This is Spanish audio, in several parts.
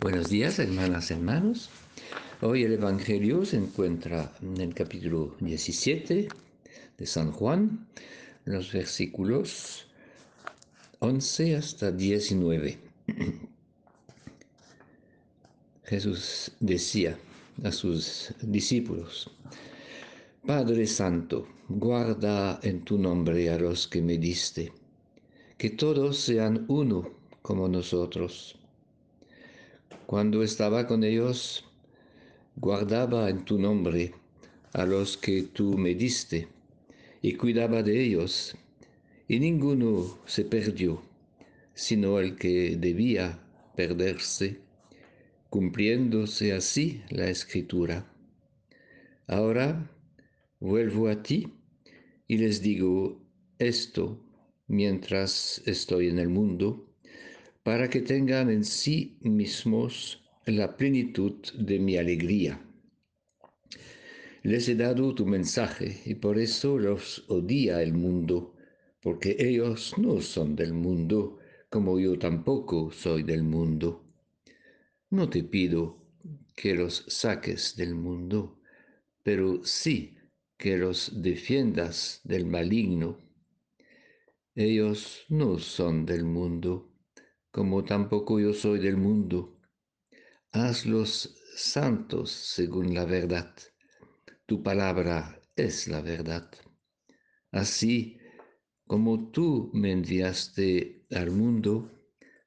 Buenos días, hermanas hermanos. Hoy el Evangelio se encuentra en el capítulo 17 de San Juan, los versículos 11 hasta 19. Jesús decía a sus discípulos, Padre Santo, guarda en tu nombre a los que me diste, que todos sean uno como nosotros cuando estaba con ellos, guardaba en tu nombre a los que tú me diste y cuidaba de ellos, y ninguno se perdió, sino el que debía perderse, cumpliéndose así la escritura. Ahora vuelvo a ti y les digo esto mientras estoy en el mundo para que tengan en sí mismos la plenitud de mi alegría. Les he dado tu mensaje y por eso los odia el mundo, porque ellos no son del mundo, como yo tampoco soy del mundo. No te pido que los saques del mundo, pero sí que los defiendas del maligno. Ellos no son del mundo como tampoco yo soy del mundo. Hazlos santos según la verdad. Tu palabra es la verdad. Así como tú me enviaste al mundo,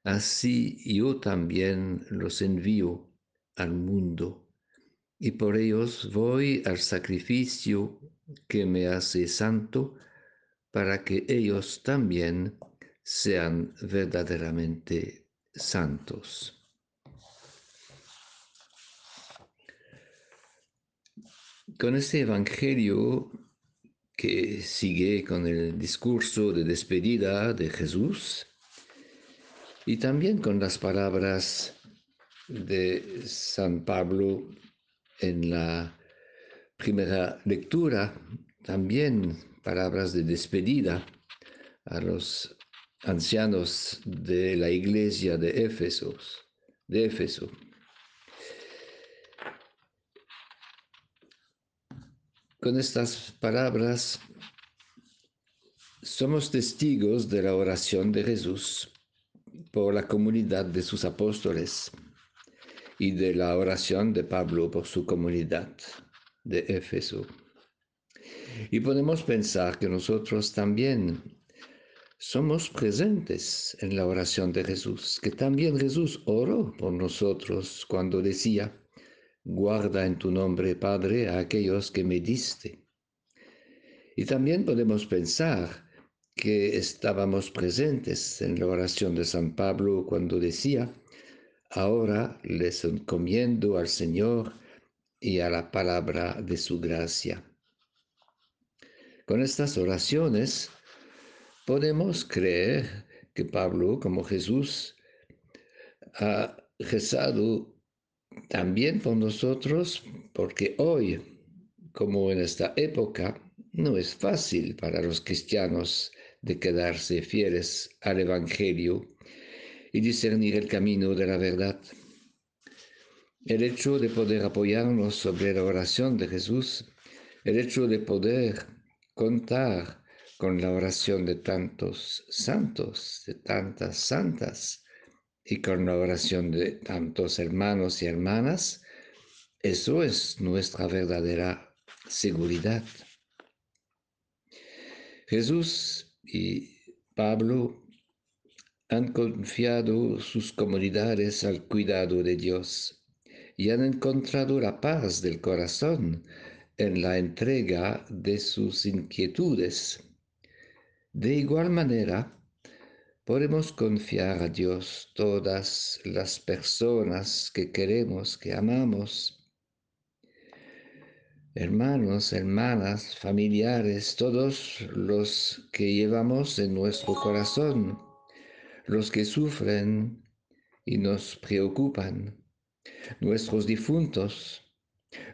así yo también los envío al mundo. Y por ellos voy al sacrificio que me hace santo, para que ellos también sean verdaderamente santos. Con este Evangelio que sigue con el discurso de despedida de Jesús y también con las palabras de San Pablo en la primera lectura, también palabras de despedida a los ancianos de la iglesia de Éfeso, de Éfeso. Con estas palabras somos testigos de la oración de Jesús por la comunidad de sus apóstoles y de la oración de Pablo por su comunidad de Éfeso. Y podemos pensar que nosotros también somos presentes en la oración de Jesús, que también Jesús oró por nosotros cuando decía, guarda en tu nombre, Padre, a aquellos que me diste. Y también podemos pensar que estábamos presentes en la oración de San Pablo cuando decía, ahora les encomiendo al Señor y a la palabra de su gracia. Con estas oraciones, podemos creer que Pablo, como Jesús, ha rezado también por nosotros, porque hoy, como en esta época, no es fácil para los cristianos de quedarse fieles al Evangelio y discernir el camino de la verdad. El hecho de poder apoyarnos sobre la oración de Jesús, el hecho de poder contar con la oración de tantos santos, de tantas santas, y con la oración de tantos hermanos y hermanas, eso es nuestra verdadera seguridad. Jesús y Pablo han confiado sus comunidades al cuidado de Dios y han encontrado la paz del corazón en la entrega de sus inquietudes de igual manera, podemos confiar a Dios todas las personas que queremos, que amamos, hermanos, hermanas, familiares, todos los que llevamos en nuestro corazón, los que sufren y nos preocupan, nuestros difuntos,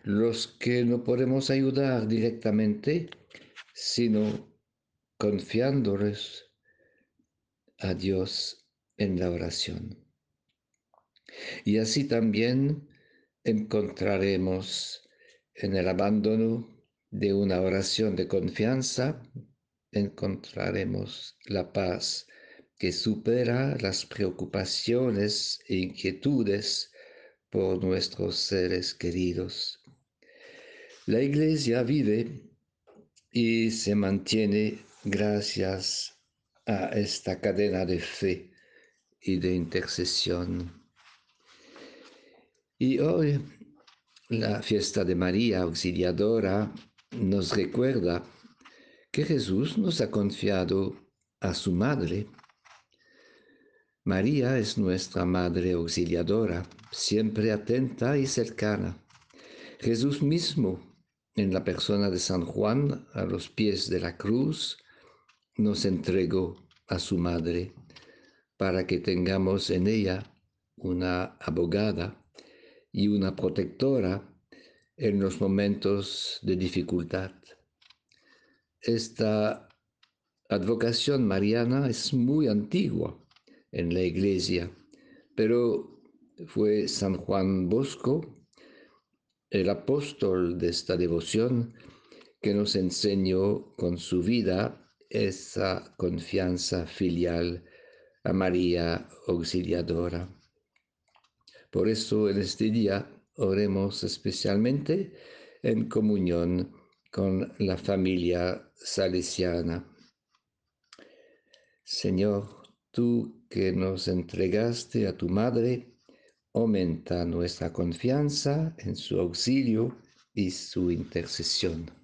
los que no podemos ayudar directamente, sino confiándoles a Dios en la oración. Y así también encontraremos en el abandono de una oración de confianza, encontraremos la paz que supera las preocupaciones e inquietudes por nuestros seres queridos. La iglesia vive y se mantiene gracias a esta cadena de fe y de intercesión. Y hoy la fiesta de María Auxiliadora nos recuerda que Jesús nos ha confiado a su madre. María es nuestra madre auxiliadora, siempre atenta y cercana. Jesús mismo, en la persona de San Juan, a los pies de la cruz, nos entregó a su madre para que tengamos en ella una abogada y una protectora en los momentos de dificultad. Esta advocación mariana es muy antigua en la iglesia, pero fue San Juan Bosco, el apóstol de esta devoción, que nos enseñó con su vida esa confianza filial a María Auxiliadora. Por eso en este día oremos especialmente en comunión con la familia salesiana. Señor, tú que nos entregaste a tu Madre, aumenta nuestra confianza en su auxilio y su intercesión.